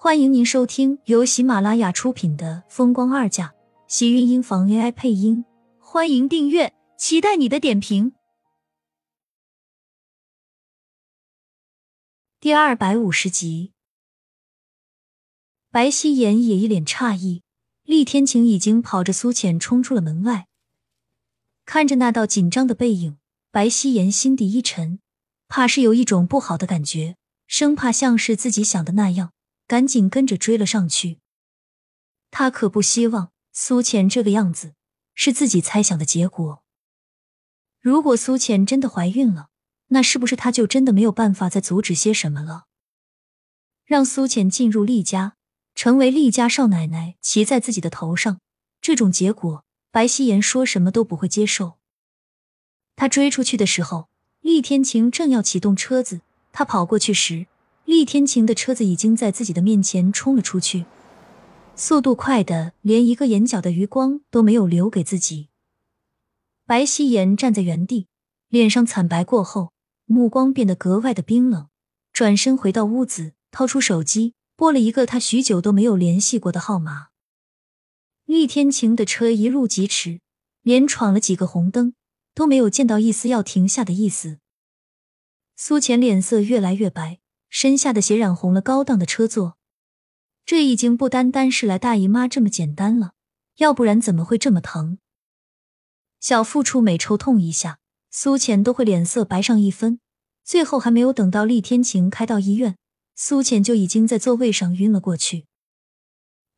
欢迎您收听由喜马拉雅出品的《风光二嫁》，喜运音房 AI 配音。欢迎订阅，期待你的点评。第二百五十集，白希言也一脸诧异，厉天晴已经跑着苏浅冲出了门外。看着那道紧张的背影，白希言心底一沉，怕是有一种不好的感觉，生怕像是自己想的那样。赶紧跟着追了上去。他可不希望苏浅这个样子是自己猜想的结果。如果苏浅真的怀孕了，那是不是他就真的没有办法再阻止些什么了？让苏浅进入厉家，成为厉家少奶奶，骑在自己的头上，这种结果，白希言说什么都不会接受。他追出去的时候，厉天晴正要启动车子，他跑过去时。厉天晴的车子已经在自己的面前冲了出去，速度快的连一个眼角的余光都没有留给自己。白希言站在原地，脸上惨白过后，目光变得格外的冰冷。转身回到屋子，掏出手机拨了一个他许久都没有联系过的号码。厉天晴的车一路疾驰，连闯了几个红灯，都没有见到一丝要停下的意思。苏浅脸色越来越白。身下的血染红了高档的车座，这已经不单单是来大姨妈这么简单了，要不然怎么会这么疼？小腹处每抽痛一下，苏浅都会脸色白上一分。最后还没有等到厉天晴开到医院，苏浅就已经在座位上晕了过去。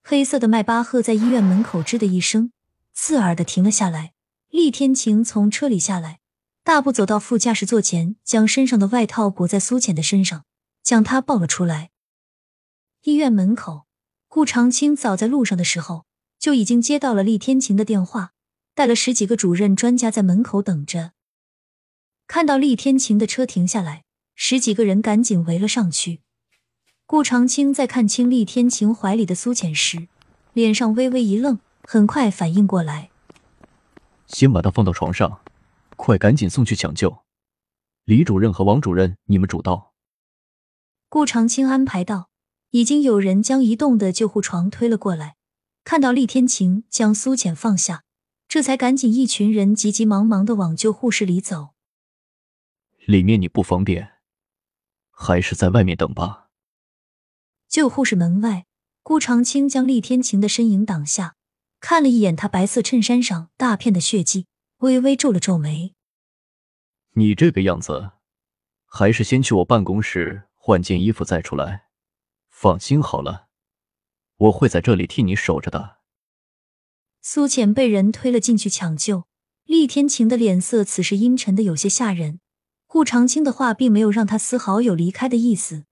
黑色的迈巴赫在医院门口吱的一声，刺耳的停了下来。厉天晴从车里下来，大步走到副驾驶座前，将身上的外套裹在苏浅的身上。将他抱了出来。医院门口，顾长青早在路上的时候就已经接到了厉天晴的电话，带了十几个主任专家在门口等着。看到厉天晴的车停下来，十几个人赶紧围了上去。顾长青在看清厉天晴怀里的苏浅时，脸上微微一愣，很快反应过来，先把他放到床上，快赶紧送去抢救。李主任和王主任，你们主刀。顾长青安排道：“已经有人将移动的救护床推了过来。看到厉天晴将苏浅放下，这才赶紧一群人急急忙忙的往救护室里走。里面你不方便，还是在外面等吧。”救护室门外，顾长青将厉天晴的身影挡下，看了一眼他白色衬衫上大片的血迹，微微皱了皱眉：“你这个样子，还是先去我办公室。”换件衣服再出来，放心好了，我会在这里替你守着的。苏浅被人推了进去抢救，厉天晴的脸色此时阴沉的有些吓人。顾长青的话并没有让他丝毫有离开的意思，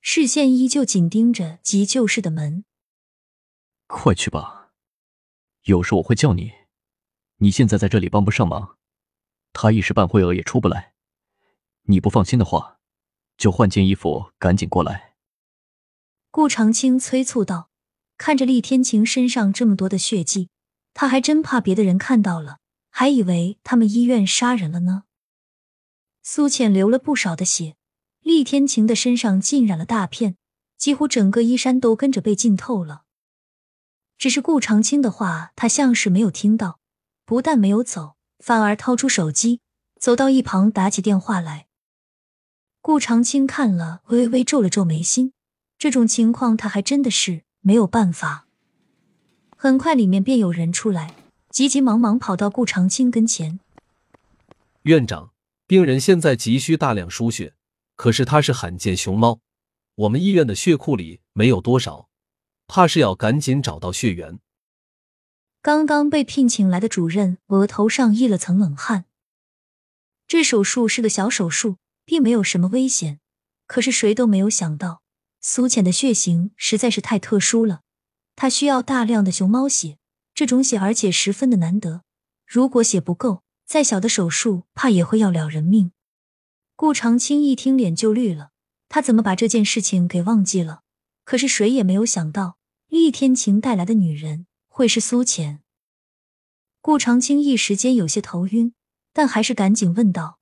视线依旧紧盯着急救室的门。快去吧，有事我会叫你。你现在在这里帮不上忙，他一时半会儿也出不来。你不放心的话。就换件衣服，赶紧过来。”顾长青催促道。看着厉天晴身上这么多的血迹，他还真怕别的人看到了，还以为他们医院杀人了呢。苏浅流了不少的血，厉天晴的身上浸染了大片，几乎整个衣衫都跟着被浸透了。只是顾长青的话，他像是没有听到，不但没有走，反而掏出手机，走到一旁打起电话来。顾长青看了，微微皱了皱眉心。这种情况，他还真的是没有办法。很快，里面便有人出来，急急忙忙跑到顾长青跟前。院长，病人现在急需大量输血，可是他是罕见熊猫，我们医院的血库里没有多少，怕是要赶紧找到血源。刚刚被聘请来的主任额头上溢了层冷汗。这手术是个小手术。并没有什么危险，可是谁都没有想到，苏浅的血型实在是太特殊了，她需要大量的熊猫血，这种血而且十分的难得，如果血不够，再小的手术怕也会要了人命。顾长青一听脸就绿了，他怎么把这件事情给忘记了？可是谁也没有想到，厉天晴带来的女人会是苏浅。顾长青一时间有些头晕，但还是赶紧问道。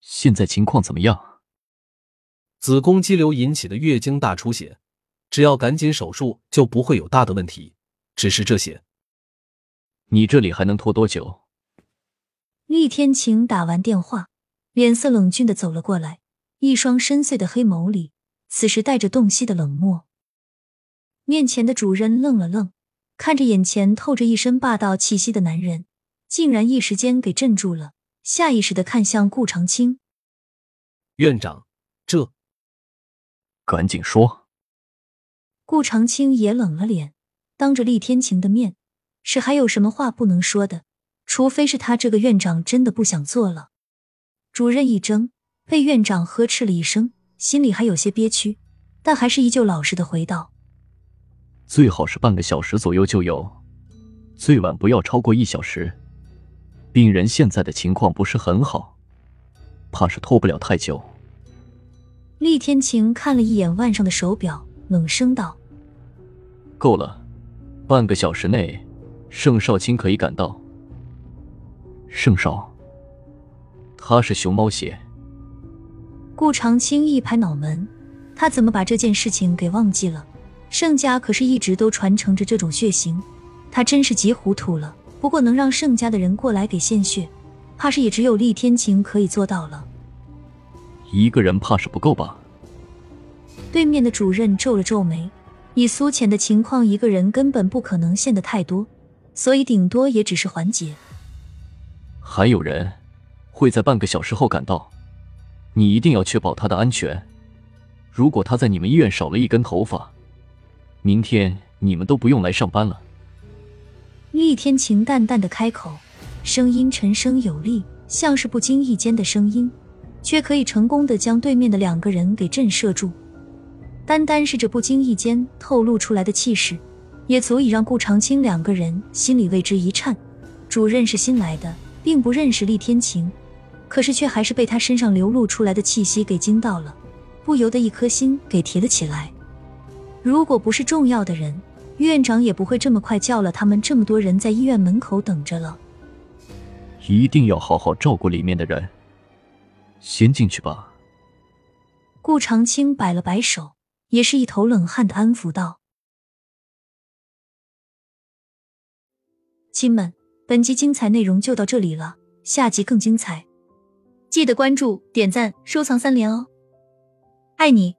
现在情况怎么样？子宫肌瘤引起的月经大出血，只要赶紧手术，就不会有大的问题。只是这些，你这里还能拖多久？厉天晴打完电话，脸色冷峻的走了过来，一双深邃的黑眸里，此时带着洞悉的冷漠。面前的主人愣了愣，看着眼前透着一身霸道气息的男人，竟然一时间给镇住了，下意识的看向顾长青。院长，这……赶紧说。顾长青也冷了脸，当着厉天晴的面，是还有什么话不能说的？除非是他这个院长真的不想做了。主任一怔，被院长呵斥了一声，心里还有些憋屈，但还是依旧老实的回道。最好是半个小时左右就有，最晚不要超过一小时。病人现在的情况不是很好，怕是拖不了太久。厉天晴看了一眼腕上的手表，冷声道：“够了，半个小时内，盛少卿可以赶到。盛少，他是熊猫血。”顾长青一拍脑门，他怎么把这件事情给忘记了？盛家可是一直都传承着这种血型，他真是急糊涂了。不过能让盛家的人过来给献血，怕是也只有厉天晴可以做到了。一个人怕是不够吧？对面的主任皱了皱眉，以苏浅的情况，一个人根本不可能献的太多，所以顶多也只是缓解。还有人会在半个小时后赶到，你一定要确保他的安全。如果他在你们医院少了一根头发，明天你们都不用来上班了。厉天晴淡淡的开口，声音沉声有力，像是不经意间的声音，却可以成功的将对面的两个人给震慑住。单单是这不经意间透露出来的气势，也足以让顾长青两个人心里为之一颤。主任是新来的，并不认识厉天晴，可是却还是被他身上流露出来的气息给惊到了，不由得一颗心给提了起来。如果不是重要的人，院长也不会这么快叫了他们这么多人在医院门口等着了。一定要好好照顾里面的人。先进去吧。顾长青摆了摆手，也是一头冷汗的安抚道：“亲们，本集精彩内容就到这里了，下集更精彩，记得关注、点赞、收藏三连哦！爱你。”